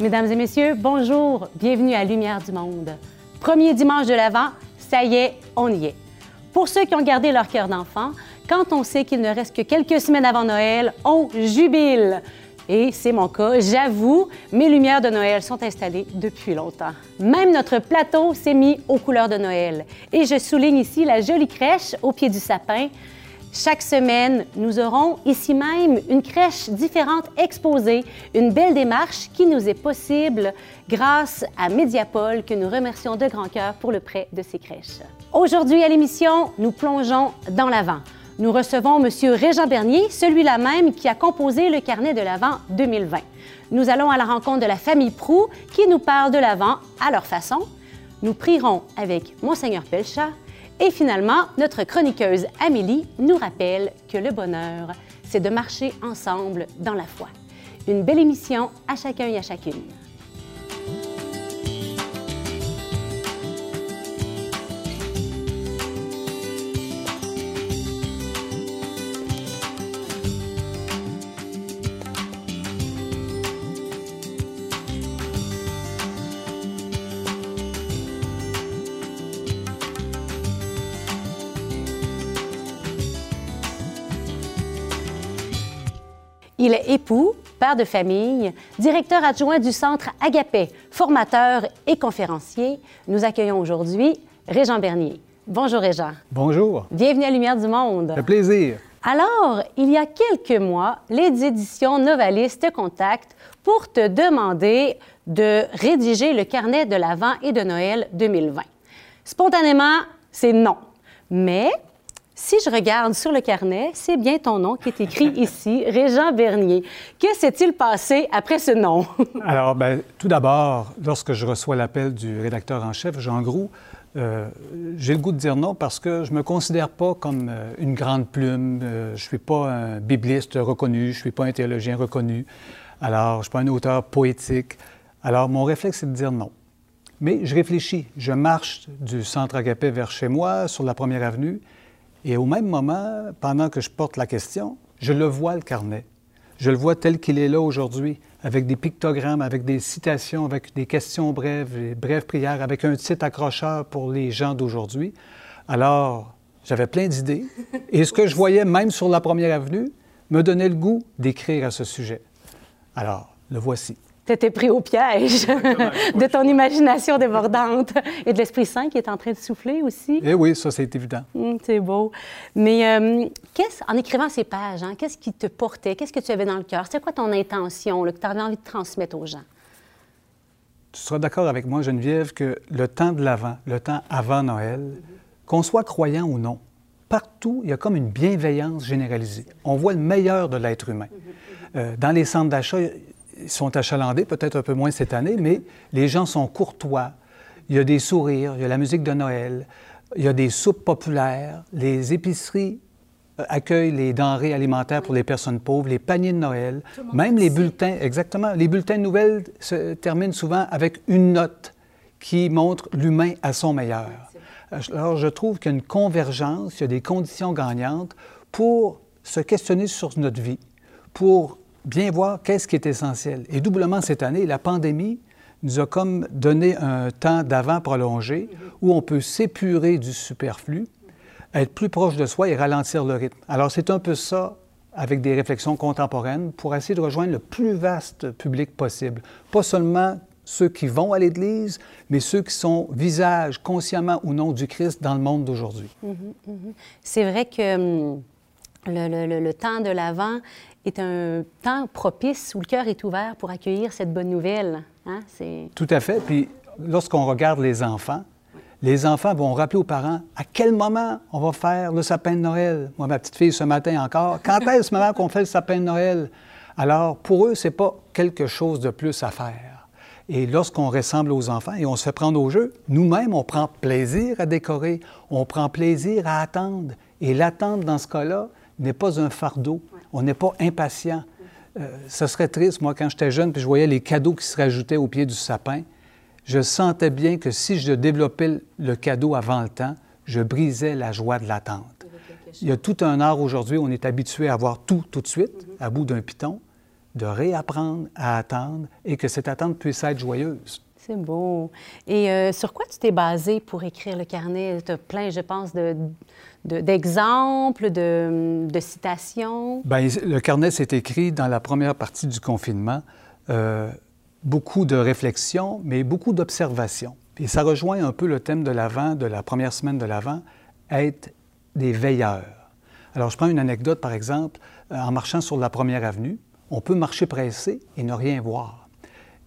Mesdames et messieurs, bonjour, bienvenue à Lumière du Monde. Premier dimanche de l'Avent, ça y est, on y est. Pour ceux qui ont gardé leur cœur d'enfant, quand on sait qu'il ne reste que quelques semaines avant Noël, on jubile. Et c'est mon cas, j'avoue, mes lumières de Noël sont installées depuis longtemps. Même notre plateau s'est mis aux couleurs de Noël. Et je souligne ici la jolie crèche au pied du sapin chaque semaine, nous aurons ici même une crèche différente exposée, une belle démarche qui nous est possible grâce à Mediapol que nous remercions de grand cœur pour le prêt de ces crèches. Aujourd'hui à l'émission, nous plongeons dans l'Avent. Nous recevons M. Régent Bernier, celui-là même qui a composé le carnet de l'Avent 2020. Nous allons à la rencontre de la famille Prou qui nous parle de l'Avent à leur façon. Nous prierons avec Monseigneur Pelchat et finalement, notre chroniqueuse Amélie nous rappelle que le bonheur, c'est de marcher ensemble dans la foi. Une belle émission à chacun et à chacune. Il est époux, père de famille, directeur adjoint du Centre Agapé, formateur et conférencier. Nous accueillons aujourd'hui Régent Bernier. Bonjour Régent. Bonjour. Bienvenue à Lumière du Monde. Un plaisir. Alors, il y a quelques mois, les éditions Novalis te contactent pour te demander de rédiger le carnet de l'Avent et de Noël 2020. Spontanément, c'est non. Mais si je regarde sur le carnet, c'est bien ton nom qui est écrit ici, Régent Bernier. Que s'est-il passé après ce nom? Alors, ben, tout d'abord, lorsque je reçois l'appel du rédacteur en chef, Jean Groux, euh, j'ai le goût de dire non parce que je ne me considère pas comme euh, une grande plume. Euh, je ne suis pas un bibliste reconnu, je ne suis pas un théologien reconnu. Alors, je ne suis pas un auteur poétique. Alors, mon réflexe, c'est de dire non. Mais je réfléchis. Je marche du centre Agapé vers chez moi, sur la première avenue, et au même moment, pendant que je porte la question, je le vois, le carnet. Je le vois tel qu'il est là aujourd'hui, avec des pictogrammes, avec des citations, avec des questions brèves, des brèves prières, avec un titre accrocheur pour les gens d'aujourd'hui. Alors, j'avais plein d'idées. Et ce que je voyais même sur la première avenue me donnait le goût d'écrire à ce sujet. Alors, le voici tu étais pris au piège de ton imagination débordante et de l'Esprit Saint qui est en train de souffler aussi. Eh oui, ça, c'est évident. Hum, c'est beau. Mais euh, en écrivant ces pages, hein, qu'est-ce qui te portait? Qu'est-ce que tu avais dans le cœur? C'est quoi ton intention que tu avais envie de transmettre aux gens? Tu seras d'accord avec moi, Geneviève, que le temps de l'avant, le temps avant Noël, qu'on soit croyant ou non, partout, il y a comme une bienveillance généralisée. On voit le meilleur de l'être humain. Euh, dans les centres d'achat, sont achalandés, peut-être un peu moins cette année, mais les gens sont courtois. Il y a des sourires, il y a la musique de Noël, il y a des soupes populaires, les épiceries euh, accueillent les denrées alimentaires pour les personnes pauvres, les paniers de Noël, même les bulletins, exactement. Les bulletins de nouvelles se terminent souvent avec une note qui montre l'humain à son meilleur. Alors, je trouve qu'il y a une convergence, il y a des conditions gagnantes pour se questionner sur notre vie, pour bien voir qu'est-ce qui est essentiel. Et doublement cette année, la pandémie nous a comme donné un temps d'avant prolongé où on peut s'épurer du superflu, être plus proche de soi et ralentir le rythme. Alors c'est un peu ça avec des réflexions contemporaines pour essayer de rejoindre le plus vaste public possible. Pas seulement ceux qui vont à l'Église, mais ceux qui sont visage, consciemment ou non, du Christ dans le monde d'aujourd'hui. Mm-hmm, mm-hmm. C'est vrai que hum, le, temps de l'Avent est un temps propice où le cœur est ouvert pour accueillir cette bonne nouvelle. Hein? Tout à fait. Puis lorsqu'on regarde les enfants, les enfants vont rappeler aux parents à quel moment on va faire le sapin de Noël. Moi, ma petite fille, ce matin encore, quand est-ce moment qu'on fait le sapin de Noël? Alors, pour eux, c'est pas quelque chose de plus à faire. Et lorsqu'on ressemble aux enfants et on se fait prendre au jeu, nous-mêmes, on prend plaisir à décorer, on prend plaisir à attendre. Et l'attente, dans ce cas-là, n'est pas un fardeau. On n'est pas impatient. Euh, ce serait triste, moi, quand j'étais jeune, puis je voyais les cadeaux qui se rajoutaient au pied du sapin. Je sentais bien que si je développais le cadeau avant le temps, je brisais la joie de l'attente. Il y a tout un art aujourd'hui, on est habitué à avoir tout tout de suite, à bout d'un piton. de réapprendre à attendre et que cette attente puisse être joyeuse. C'est beau. Et euh, sur quoi tu t'es basé pour écrire le carnet? Tu as plein, je pense, de, d'exemples, de, citations? Bien, le carnet s'est écrit dans la première partie du confinement. Euh, beaucoup de réflexions, mais beaucoup d'observations. Et ça rejoint un peu le thème de l'Avent, de la première semaine de l'Avent, être des veilleurs. Alors, je prends une anecdote, par exemple, euh, en marchant sur la première avenue, on peut marcher pressé et ne rien voir.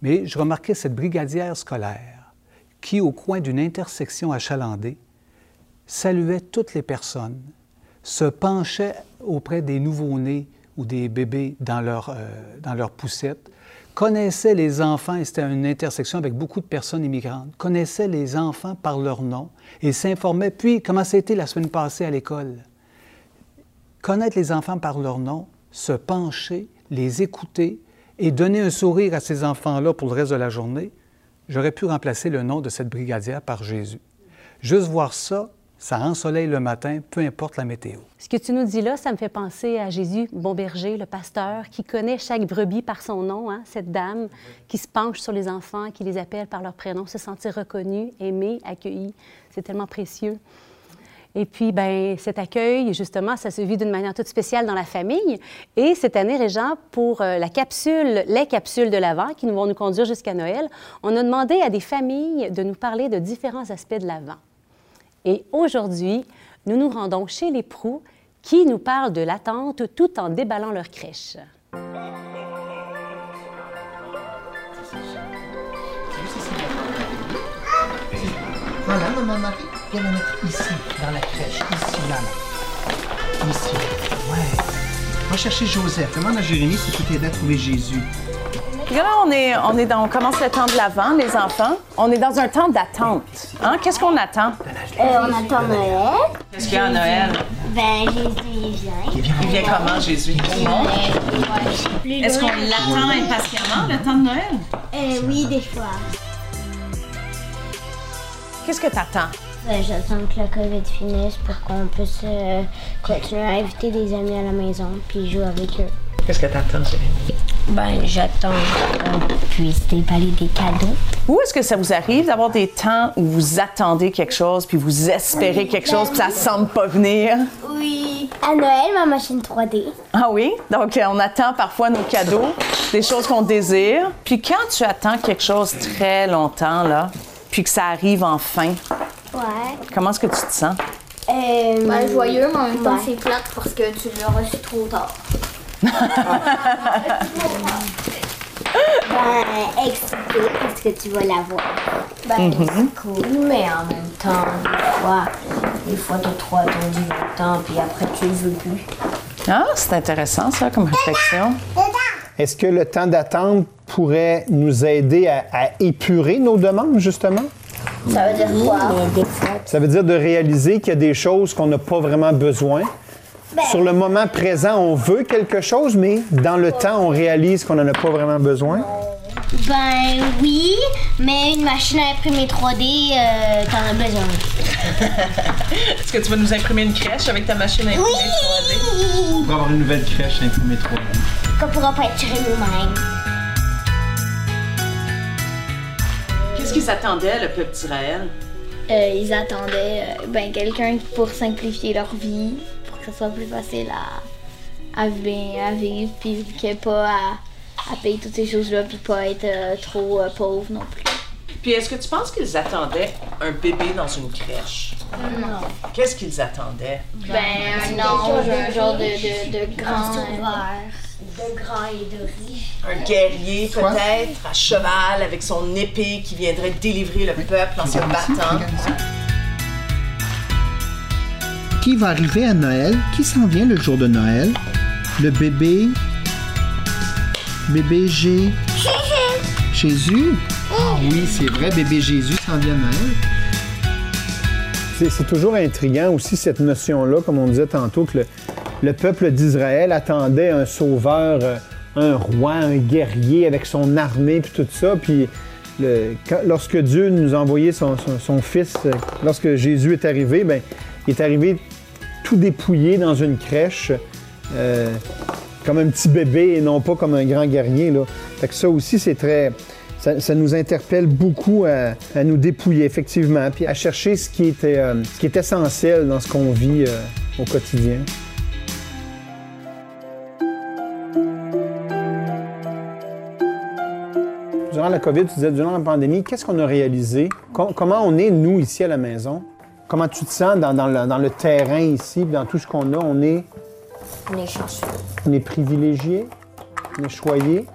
Mais je remarquais cette brigadière scolaire qui, au coin d'une intersection achalandée, saluait toutes les personnes, se penchait auprès des nouveau-nés ou des bébés dans leur, euh, dans connaissait les enfants, et c'était une intersection avec beaucoup de personnes immigrantes, connaissait les enfants par leur nom et s'informait. Puis, comment c'était la semaine passée à l'école? Connaître les enfants par leur nom, se pencher, les écouter, et donner un sourire à ces enfants-là pour le reste de la journée, j'aurais pu remplacer le nom de cette brigadière par Jésus. Juste voir ça, ça ensoleille le matin, peu importe la météo. Ce que tu nous dis là, ça me fait penser à Jésus, bon berger, le pasteur, qui connaît chaque brebis par son nom, hein, cette dame qui se penche sur les enfants, qui les appelle par leur prénom, se sentir reconnu, aimé, accueilli. C'est tellement précieux. Et puis, ben, cet accueil, justement, ça se vit d'une manière toute spéciale dans la famille. Et cette année, Régent, pour euh, la capsule, les capsules de l'Avent qui vont nous conduire jusqu'à Noël, on a demandé à des familles de nous parler de différents aspects de l'Avent. Et aujourd'hui, nous nous rendons chez les Proux qui nous parlent de l'attente tout en déballant leur crèche. Voilà, maman Marie. Viens la mettre ici, dans la crèche. Ici, là, là. Ici. Ouais. Va chercher Joseph. Demande à Jérémie si tu t'aider à trouver Jésus. là, on, est, on, est dans, on commence le temps de l'avant, les enfants. On est dans un temps d'attente. Hein? Qu'est-ce qu'on attend? Euh, on attend Noël. Qu'est-ce qu'il y a à Noël? Ben, Jésus, il vient. Il vient comment, Jésus? Est-ce qu'on l'attend impatiemment, le temps de Noël? Euh, oui, des fois. Qu'est-ce que tu attends? Ben, j'attends que la COVID finisse pour qu'on puisse euh, continuer à inviter des amis à la maison puis jouer avec eux. Qu'est-ce que tu attends, Jérémy? Ben, j'attends qu'on puisse déballer des cadeaux. Où est-ce que ça vous arrive d'avoir des temps où vous attendez quelque chose, puis vous espérez quelque chose, puis ça semble pas venir? Oui. À Noël, ma machine 3D. Ah oui? Donc, euh, on attend parfois nos cadeaux, des choses qu'on désire. Puis quand tu attends quelque chose très longtemps, là, puis que ça arrive enfin, Ouais. comment est-ce que tu te sens? Euh, Ben, joyeux, mais en même temps, Ouais. c'est plate parce que tu l'as reçu trop tard. Ben, excité parce que tu vas la voir? Ben, c'est cool, mais en même temps, des fois, des fois, t'as trop attendu longtemps, puis après, tu le veux plus. Ah, c'est intéressant, ça, comme réflexion. Est-ce que le temps d'attente pourrait nous aider à, à épurer nos demandes, justement? Ça veut dire quoi? Ça veut dire de réaliser qu'il y a des choses qu'on n'a pas vraiment besoin. Sur le moment présent, on veut quelque chose, mais dans le temps, on réalise qu'on n'en a pas vraiment besoin? Ben oui, mais une machine à imprimer 3D, euh, t'en as besoin. Est-ce que tu vas nous imprimer une crèche avec ta machine à imprimer 3D? Pour avoir une nouvelle crèche imprimée 3 Qu'on pourra pas être nous-mêmes. Qu'est-ce qu'ils attendaient, le petit Raël? Euh, ils attendaient euh, ben, quelqu'un pour simplifier leur vie, que ce soit plus facile à, à, vi- à vivre, puis qu'il n'y ait pas à, à payer toutes ces choses-là, puis pas être euh, trop euh, pauvre non plus. Puis est-ce que tu penses qu'ils attendaient un bébé dans une crèche? Non. Qu'est-ce qu'ils attendaient? Ben, un ange, un genre de, de, de grand. De grand et de riche. Un guerrier peut-être, à cheval, avec son épée qui viendrait délivrer le peuple en se battant. Qui va arriver à Noël? Qui s'en vient le jour de Noël? Le bébé? Bébé G? Jésus? Ah oui, c'est vrai, bébé Jésus s'en vient à Noël. C'est toujours intriguant aussi cette notion-là, comme on disait tantôt, que le, le peuple d'Israël attendait un sauveur, euh, un roi, un guerrier avec son armée, puis tout ça. Puis le- quand- lorsque Dieu nous a envoyé son, son- son fils, euh, lorsque Jésus est arrivé, ben, il est arrivé tout dépouillé dans une crèche. Euh, comme un petit bébé et non pas comme un grand guerrier. Là. Fait que ça aussi, c'est très. Ça, nous interpelle beaucoup à, nous dépouiller, effectivement, puis à chercher ce qui est, euh, ce qui est essentiel dans ce qu'on vit euh, au quotidien. Durant la COVID, tu disais, durant la pandémie, qu'est-ce qu'on a réalisé? Com- comment on est, nous, ici à la maison? Comment tu te sens dans, dans le, dans le terrain ici, dans tout ce qu'on a? On est, On est chanceux. on est privilégié? On est choyé?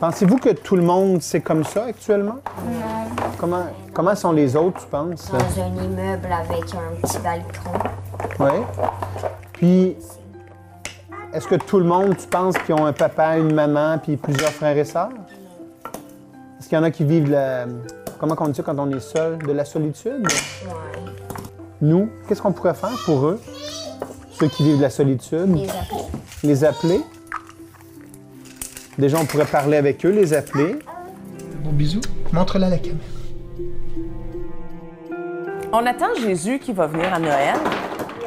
Pensez-vous que tout le monde, c'est comme ça actuellement? Non. Comment, comment sont les autres, tu penses? Dans un immeuble avec un petit balcon. Oui. Puis, est-ce que tout le monde, tu penses, qui ont un papa, une maman, puis plusieurs frères et sœurs? Est-ce qu'il y en a qui vivent la... Comment on dit ça quand on est seul? De la solitude? Ouais. Nous, qu'est-ce qu'on pourrait faire pour eux? Ceux qui vivent de la solitude? Les appeler. Les appeler? Déjà, on pourrait parler avec eux, les appeler. Bon bisou. Montre-la à la caméra. On attend Jésus qui va venir à Noël.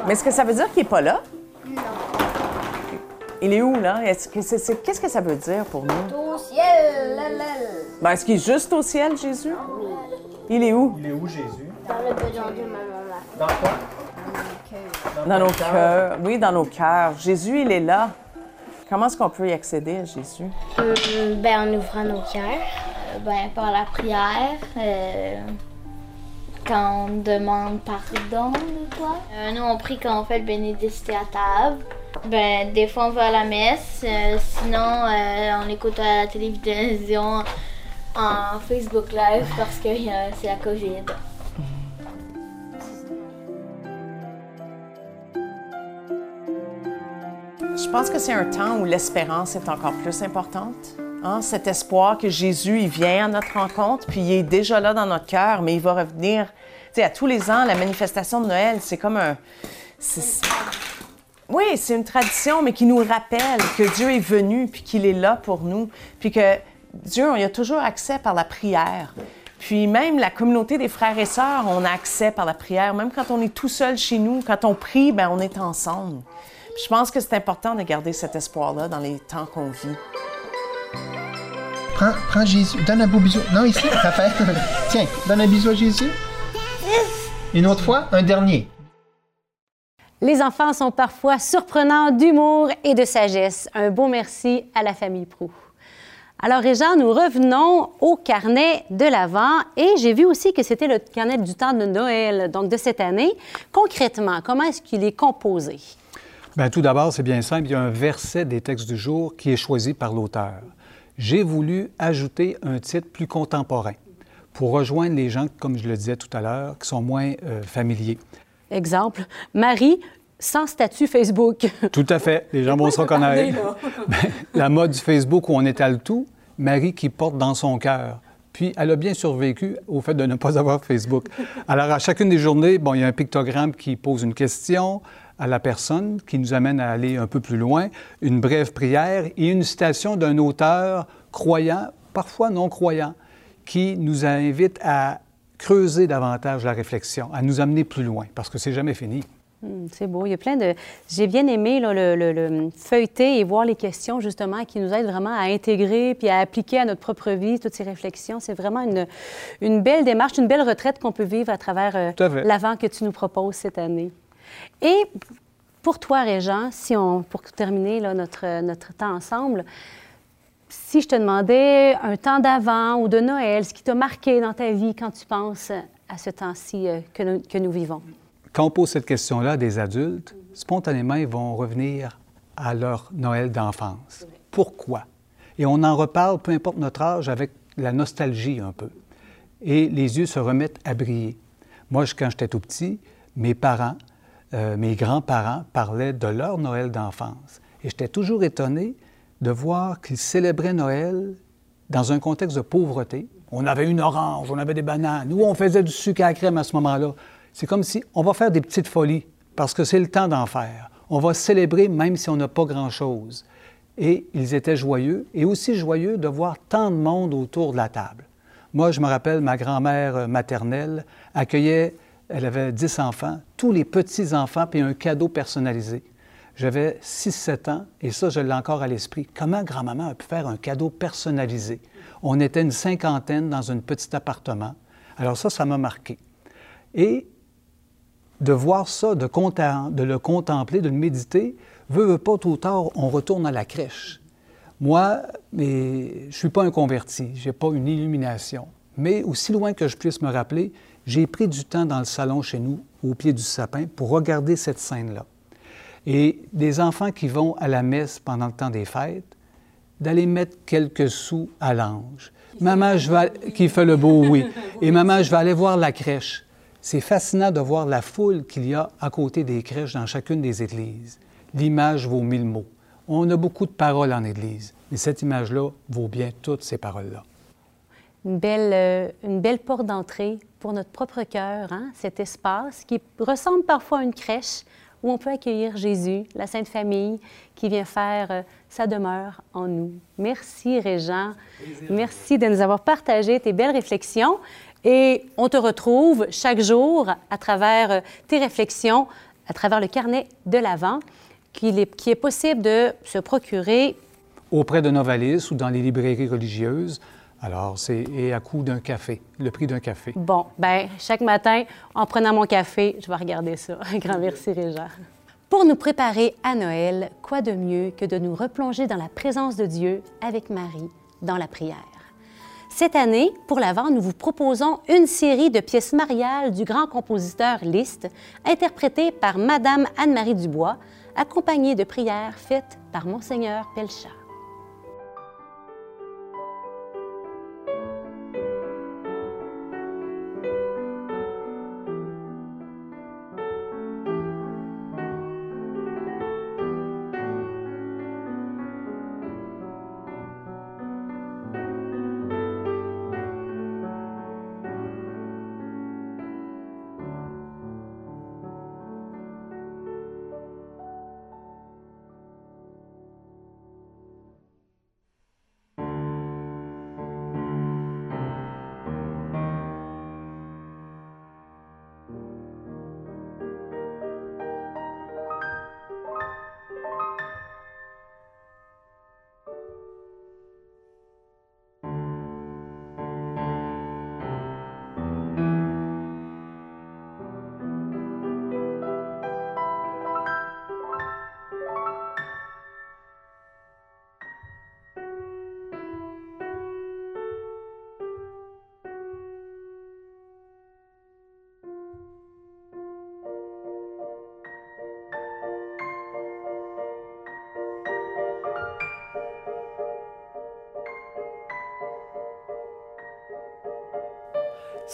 Mais est-ce que ça veut dire qu'il n'est pas là? Non. Il est où, là? Est-ce que c'est- c'est- Qu'est-ce que ça veut dire pour nous? Au ciel, la, la. Ben, est-ce qu'il est juste au ciel, Jésus? Il est où? Il est où, Jésus? Dans le bedon de ma maman. Dans quoi? Dans nos cœurs. Oui, dans nos cœurs. Jésus, il est là. Comment est-ce qu'on peut y accéder à Jésus? Hum, ben, en ouvrant nos cœurs. Euh, Ben, par la prière, euh, quand on demande pardon de quoi. Euh, nous, on prie quand on fait le bénédicité à table. Ben, des fois, on va à la messe. euh, sinon, euh, on écoute à la télévision en Facebook Live parce que euh, c'est la COVID. Pense que c'est un temps où l'espérance est encore plus importante. Hein? Cet espoir que Jésus, il vient à notre rencontre, puis il est déjà là dans notre cœur, mais il va revenir. Tu sais, à tous les ans, la manifestation de Noël, c'est comme un. Oui, c'est une tradition, mais qui nous rappelle que Dieu est venu, puis qu'il est là pour nous, puis que Dieu, on y a toujours accès par la prière. Puis même la communauté des frères et sœurs, on a accès par la prière. Même quand on est tout seul chez nous, quand on prie, ben on est ensemble. Puis je pense que c'est important de garder cet espoir-là dans les temps qu'on vit. Prends, prends Jésus. Donne un beau bisou. Non, ici, Raphaël. Tiens, donne un bisou à Jésus. Une autre fois, un dernier. Les enfants sont parfois surprenants d'humour et de sagesse. Un beau merci à la famille Prou. Alors, Réjean, nous revenons au carnet de l'Avent et j'ai vu aussi que c'était le carnet du temps de Noël, donc de cette année. Concrètement, comment est-ce qu'il est composé? Bien, tout d'abord, c'est bien simple. Il y a un verset des textes du jour qui est choisi par l'auteur. J'ai voulu ajouter un titre plus contemporain pour rejoindre les gens, comme je le disais tout à l'heure, qui sont moins euh, familiers. Exemple, Marie sans statut Facebook. Tout à fait. Les gens vont se reconnaître. Ben, la mode du Facebook où on étale tout, Marie qui porte dans son cœur. Puis, elle a bien survécu au fait de ne pas avoir Facebook. Alors, à chacune des journées, bon, il y a un pictogramme qui pose une question à la personne, qui nous amène à aller un peu plus loin, une brève prière et une citation d'un auteur croyant, parfois non croyant, qui nous invite à creuser davantage la réflexion, à nous amener plus loin, parce que c'est jamais fini. Hum, C'est beau. Il y a plein de. J'ai bien aimé là, le, le- le feuilleter et voir les questions justement qui nous aident vraiment à intégrer puis à appliquer à notre propre vie toutes ces réflexions. C'est vraiment une, une belle démarche, une belle retraite qu'on peut vivre à travers euh, l'avant que tu nous proposes cette année. Et pour toi, Régent, si on, pour terminer là, notre, notre temps ensemble, si je te demandais un temps d'avant ou de Noël, ce qui t'a marqué dans ta vie quand tu penses à ce temps-ci euh, que nous- que nous vivons? Quand on pose cette question-là à des adultes, spontanément, ils vont revenir à leur Noël d'enfance. Pourquoi? Et on en reparle, peu importe notre âge, avec la nostalgie un peu. Et les yeux se remettent à briller. Moi, je- quand j'étais tout petit, mes parents, euh, mes grands-parents parlaient de leur Noël d'enfance. Et j'étais toujours étonné de voir qu'ils célébraient Noël dans un contexte de pauvreté. On avait une orange, on avait des bananes, ou on faisait du sucre à crème à ce moment-là. C'est comme si on va faire des petites folies, parce que c'est le temps d'en faire. On va célébrer même si on n'a pas grand-chose. Et ils étaient joyeux, et aussi joyeux de voir tant de monde autour de la table. Moi, je me rappelle, ma grand-mère maternelle accueillait, elle avait 10 enfants, tous les petits-enfants, puis un cadeau personnalisé. J'avais 6-7 ans et ça, je l'ai encore à l'esprit. Comment grand-maman a pu faire un cadeau personnalisé? On était une cinquantaine dans un petit appartement. Alors ça, ça m'a marqué. Et de voir ça, de, le contempler, de le méditer, veut, veut pas, tout ou tard, on retourne à la crèche. Moi, mais, je ne suis pas un converti, je n'ai pas une illumination. Mais aussi loin que je puisse me rappeler, j'ai pris du temps dans le salon chez nous, au pied du sapin, pour regarder cette scène-là. Et des enfants qui vont à la messe pendant le temps des fêtes, d'aller mettre quelques sous à l'ange. Maman, je vais... qui fait le beau, oui. Et maman, je vais aller voir la crèche. C'est fascinant de voir la foule qu'il y a à côté des crèches dans chacune des églises. L'image vaut mille mots. On a beaucoup de paroles en Église, mais cette image-là vaut bien toutes ces paroles-là. Une belle, euh, une belle porte d'entrée pour notre propre cœur, hein? cet espace qui ressemble parfois à une crèche où on peut accueillir Jésus, la Sainte Famille, qui vient faire euh, sa demeure en nous. Merci, Régent. Merci de nous avoir partagé tes belles réflexions. Et on te retrouve chaque jour à travers euh, tes réflexions, à travers le carnet de l'Avent qu'il est, qui est possible de se procurer. Auprès de Novalis ou dans les librairies religieuses. Alors, c'est à coût d'un café, le prix d'un café. Bon, ben chaque matin, en prenant mon café, je vais regarder ça. Un grand merci, Réjean. Pour nous préparer à Noël, quoi de mieux que de nous replonger dans la présence de Dieu avec Marie dans la prière? Cette année, pour l'Avent, nous vous proposons une série de pièces mariales du grand compositeur Liszt, interprétées par Madame Anne-Marie Dubois, accompagné de prières faites par Monseigneur Pelchat.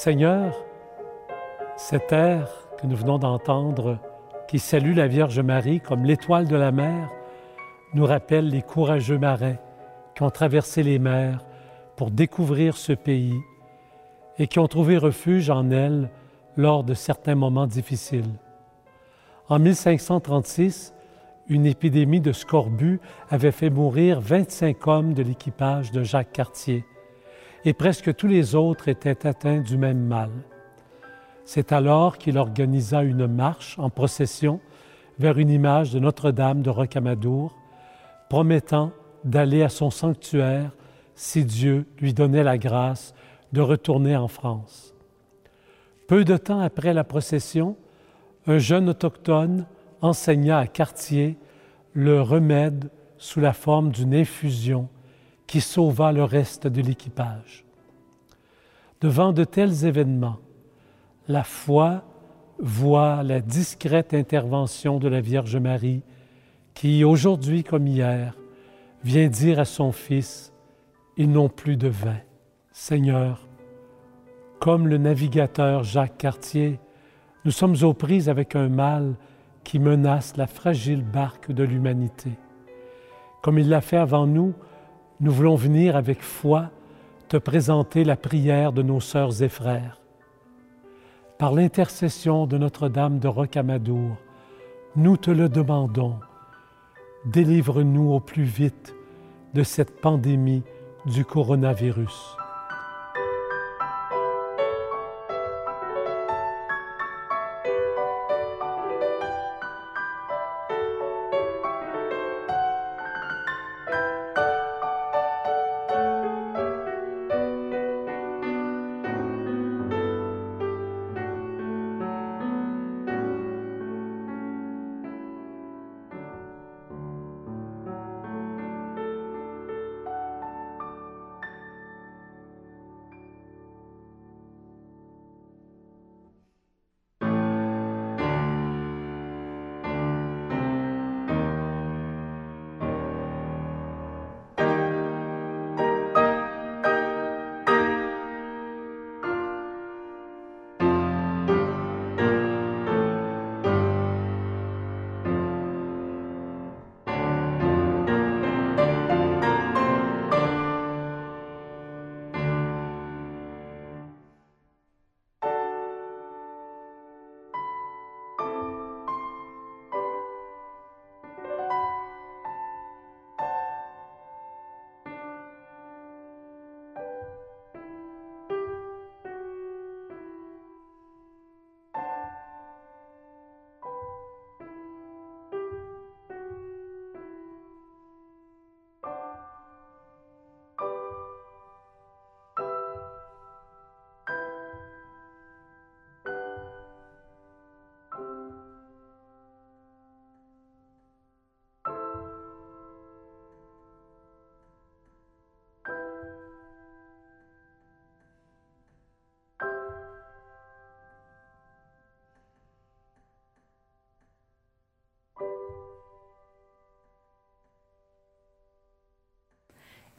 Seigneur, cet air que nous venons d'entendre, qui salue la Vierge Marie comme l'étoile de la mer, nous rappelle les courageux marins qui ont traversé les mers pour découvrir ce pays et qui ont trouvé refuge en elle lors de certains moments difficiles. En 1536, une épidémie de scorbut avait fait mourir 25 hommes de l'équipage de Jacques Cartier et presque tous les autres étaient atteints du même mal. C'est alors qu'il organisa une marche en procession vers une image de Notre-Dame de Rocamadour, promettant d'aller à son sanctuaire si Dieu lui donnait la grâce de retourner en France. Peu de temps après la procession, un jeune autochtone enseigna à Cartier le remède sous la forme d'une infusion qui sauva le reste de l'équipage. Devant de tels événements, la foi voit la discrète intervention de la Vierge Marie qui, aujourd'hui comme hier, vient dire à son Fils, Ils n'ont plus de vin. Seigneur, comme le navigateur Jacques Cartier, nous sommes aux prises avec un mal qui menace la fragile barque de l'humanité. Comme il l'a fait avant nous, nous voulons venir avec foi te présenter la prière de nos sœurs et frères. Par l'intercession de Notre-Dame de Rocamadour, nous te le demandons. Délivre-nous au plus vite de cette pandémie du coronavirus.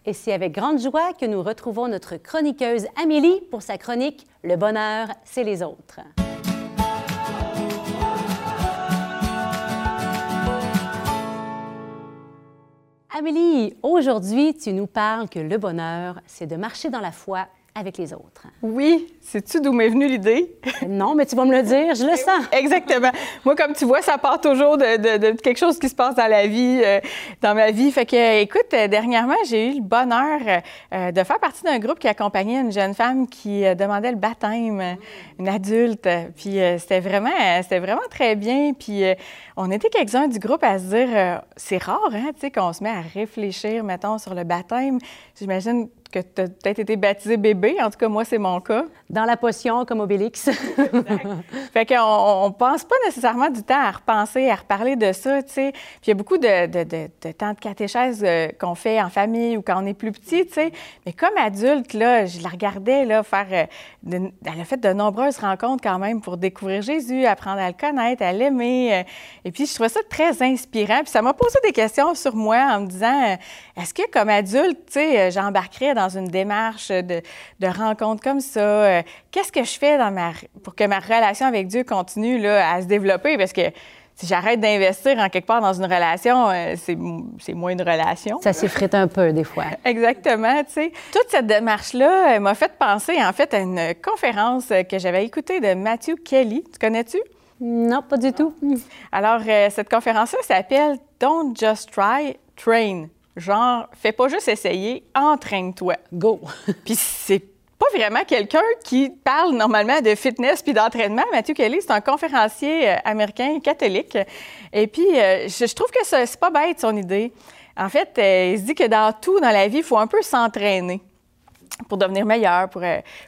Et c'est avec grande joie que nous retrouvons notre chroniqueuse Amélie pour sa chronique Le bonheur, c'est les autres. Amélie, aujourd'hui, tu nous parles que le bonheur, c'est de marcher dans la foi avec les autres. Oui, sais-tu d'où m'est venue l'idée? Non, mais tu vas me le dire, je le sens. Exactement. Moi, comme tu vois, ça part toujours de, quelque chose qui se passe dans la vie, euh, dans ma vie. Fait que, écoute, euh, dernièrement, j'ai eu le bonheur euh, de faire partie d'un groupe qui accompagnait une jeune femme qui demandait le baptême, une adulte. Puis c'était vraiment, c'était vraiment très bien. Puis on était quelques-uns du groupe à se dire, c'est rare, hein, tu sais, qu'on se met à réfléchir, mettons, sur le baptême. J'imagine que tu as peut-être été baptisé bébé. En tout cas, moi, c'est mon cas. Dans la potion, comme Obélix. fait qu'on on pense pas nécessairement du temps à repenser, à reparler de ça, tu sais. Puis il y a beaucoup de, de, de, temps de catéchèse euh, qu'on fait en famille ou quand on est plus petit, tu sais. Mais comme adulte, là, je la regardais, là, faire... Euh, elle a fait de nombreuses rencontres quand même pour découvrir Jésus, apprendre à le connaître, à l'aimer. Euh. et puis, je trouvais ça très inspirant. Puis ça m'a posé des questions sur moi en me disant, est-ce que comme adulte, tu sais, j'embarquerais dans une démarche de, de rencontre comme ça? Euh, qu'est-ce que je fais dans ma, pour que ma relation avec Dieu continue là, à se développer? Parce que si j'arrête d'investir en quelque part dans une relation, euh, c'est moins une relation. Ça s'effrite un peu des fois. Exactement, tu sais. Toute cette démarche-là m'a fait penser en fait à une conférence que j'avais écoutée de Matthew Kelly. Tu connais-tu? Non, pas du tout. Alors, euh, cette conférence-là s'appelle Don't Just Try, Train. Genre, fais pas juste essayer, entraîne-toi. Go. Puis c'est pas vraiment quelqu'un qui parle normalement de fitness puis d'entraînement. Matthew Kelly, c'est un conférencier euh, américain catholique. Et puis, euh, je, trouve que c'est pas bête son idée. En fait, euh, il se dit que dans tout dans la vie, il faut un peu s'entraîner pour devenir meilleur, pour,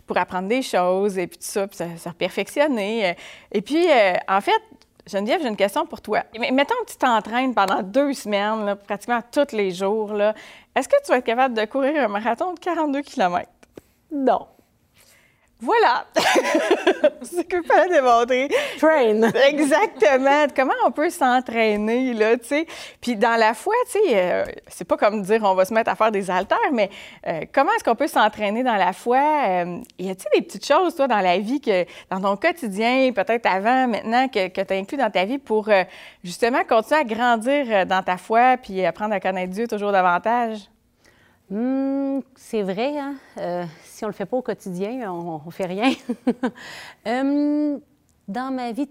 pour apprendre des choses et puis tout ça, puis se, perfectionner. Et puis, en fait, Geneviève, j'ai une question pour toi. Mettons que tu t'entraînes pendant deux semaines, pratiquement tous les jours. Est-ce que tu vas être capable de courir un marathon de 42 km? Non. Voilà! c'est ce que fallait démontrer. Train. Exactement. Comment on peut s'entraîner, là, tu sais? Puis dans la foi, tu sais, euh, c'est pas comme dire on va se mettre à faire des haltères, mais euh, comment est-ce qu'on peut s'entraîner dans la foi? Euh, y a-t-il des petites choses, toi, dans la vie, que dans ton quotidien, peut-être avant, maintenant, que, que tu as inclus dans ta vie pour justement continuer à grandir dans ta foi puis apprendre à connaître Dieu toujours davantage? Hmm, c'est vrai, hein? Euh, si on ne le fait pas au quotidien, on ne fait rien. Hum, dans ma vie,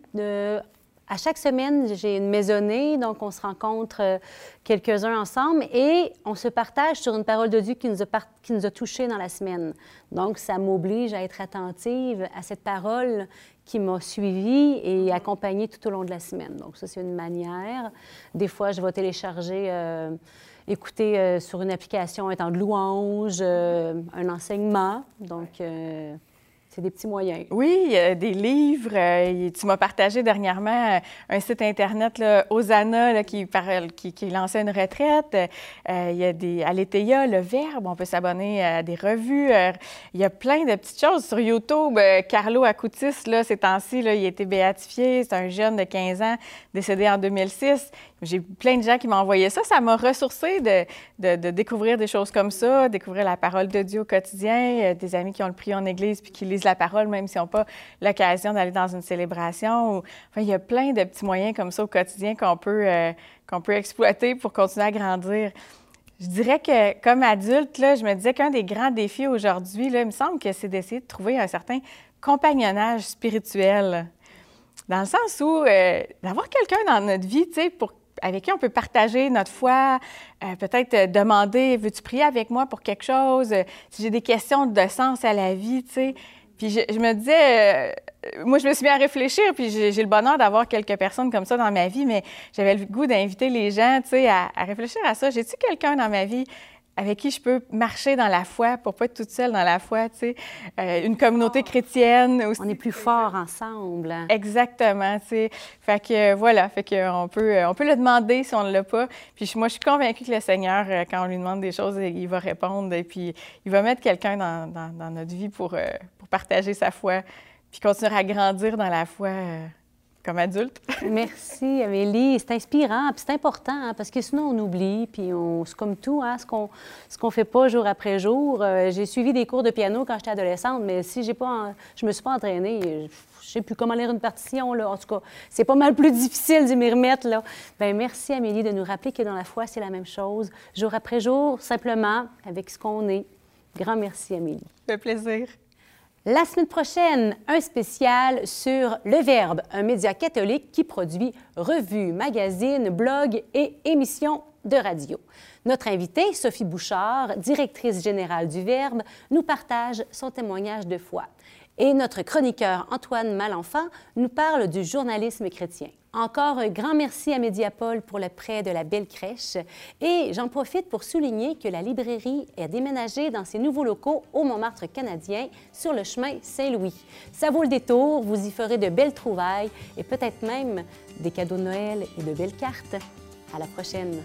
à chaque semaine, j'ai une maisonnée, donc on se rencontre euh, quelques-uns ensemble et on se partage sur une parole de Dieu qui nous a, qui nous a touchés dans la semaine. Donc, ça m'oblige à être attentive à cette parole qui m'a suivie et accompagnée tout au long de la semaine. Donc, ça, c'est une manière. Des fois, je vais télécharger... Euh, écouter euh, sur une application un temps de louange, euh, un enseignement. Donc, euh, c'est des petits moyens. Oui, des livres. tu m'as partagé dernièrement un site Internet, là, Osana, qui, qui, qui, lançait une retraite. il y a des, à le Verbe, on peut s'abonner à des revues. il y a plein de petites choses. Sur YouTube, Carlo Acutis, là, ces temps-ci, il a été béatifié. C'est un jeune de 15 ans décédé en 2006. J'ai plein de gens qui m'ont envoyé ça. Ça m'a ressourcé de, découvrir des choses comme ça, découvrir la parole de Dieu au quotidien, des amis qui ont le prié en église puis qui lisent la parole même s'ils n'ont pas l'occasion d'aller dans une célébration. Enfin, il y a plein de petits moyens comme ça au quotidien qu'on peut, euh, qu'on peut exploiter pour continuer à grandir. Je dirais que comme adulte, là, je me disais qu'un des grands défis aujourd'hui, il me semble que c'est d'essayer de trouver un certain compagnonnage spirituel. Dans le sens où euh, d'avoir quelqu'un dans notre vie, tu sais, pour avec qui on peut partager notre foi, euh, peut-être euh, demander veux-tu prier avec moi pour quelque chose, euh, si j'ai des questions de sens à la vie, tu sais. Puis je, me disais, moi je me suis mis à réfléchir, puis j'ai le bonheur d'avoir quelques personnes comme ça dans ma vie, mais j'avais le goût d'inviter les gens, tu sais, à, à réfléchir à ça. J'ai-tu quelqu'un dans ma vie avec qui je peux marcher dans la foi pour pas être toute seule dans la foi, tu sais, euh, une communauté chrétienne. On est plus fort ensemble. Exactement, tu sais. Fait que voilà, fait qu'on peut, on peut le demander si on ne l'a pas. Puis moi, je suis convaincue que le Seigneur, euh, quand on lui demande des choses, il va répondre et puis il va mettre quelqu'un dans, dans, notre vie pour, euh, pour partager sa foi, puis continuer à grandir dans la foi comme adulte. Merci, Amélie. C'est inspirant, puis c'est important, hein, parce que sinon, on oublie, puis on, c'est comme tout, hein, ce qu'on ce qu'on fait pas jour après jour. Euh, j'ai suivi des cours de piano quand j'étais adolescente, mais si j'ai pas, en- je me suis pas entraînée, je sais plus comment lire une partition, là. En tout cas, c'est pas mal plus difficile de m'y remettre, là. Bien, merci, Amélie, de nous rappeler que dans la foi, c'est la même chose, jour après jour, simplement, avec ce qu'on est. Grand merci, Amélie. Fait plaisir. La semaine prochaine, un spécial sur Le Verbe, un média catholique qui produit revues, magazines, blogs et émissions de radio. Notre invitée, Sophie Bouchard, directrice générale du Verbe, nous partage son témoignage de foi. Et notre chroniqueur Antoine Malenfant nous parle du journalisme chrétien. Encore un grand merci à Mediapol pour le prêt de la belle crèche. Et j'en profite pour souligner que la librairie est déménagée dans ses nouveaux locaux au Montmartre canadien sur le chemin Saint-Louis. Ça vaut le détour, vous y ferez de belles trouvailles et peut-être même des cadeaux de Noël et de belles cartes. À la prochaine.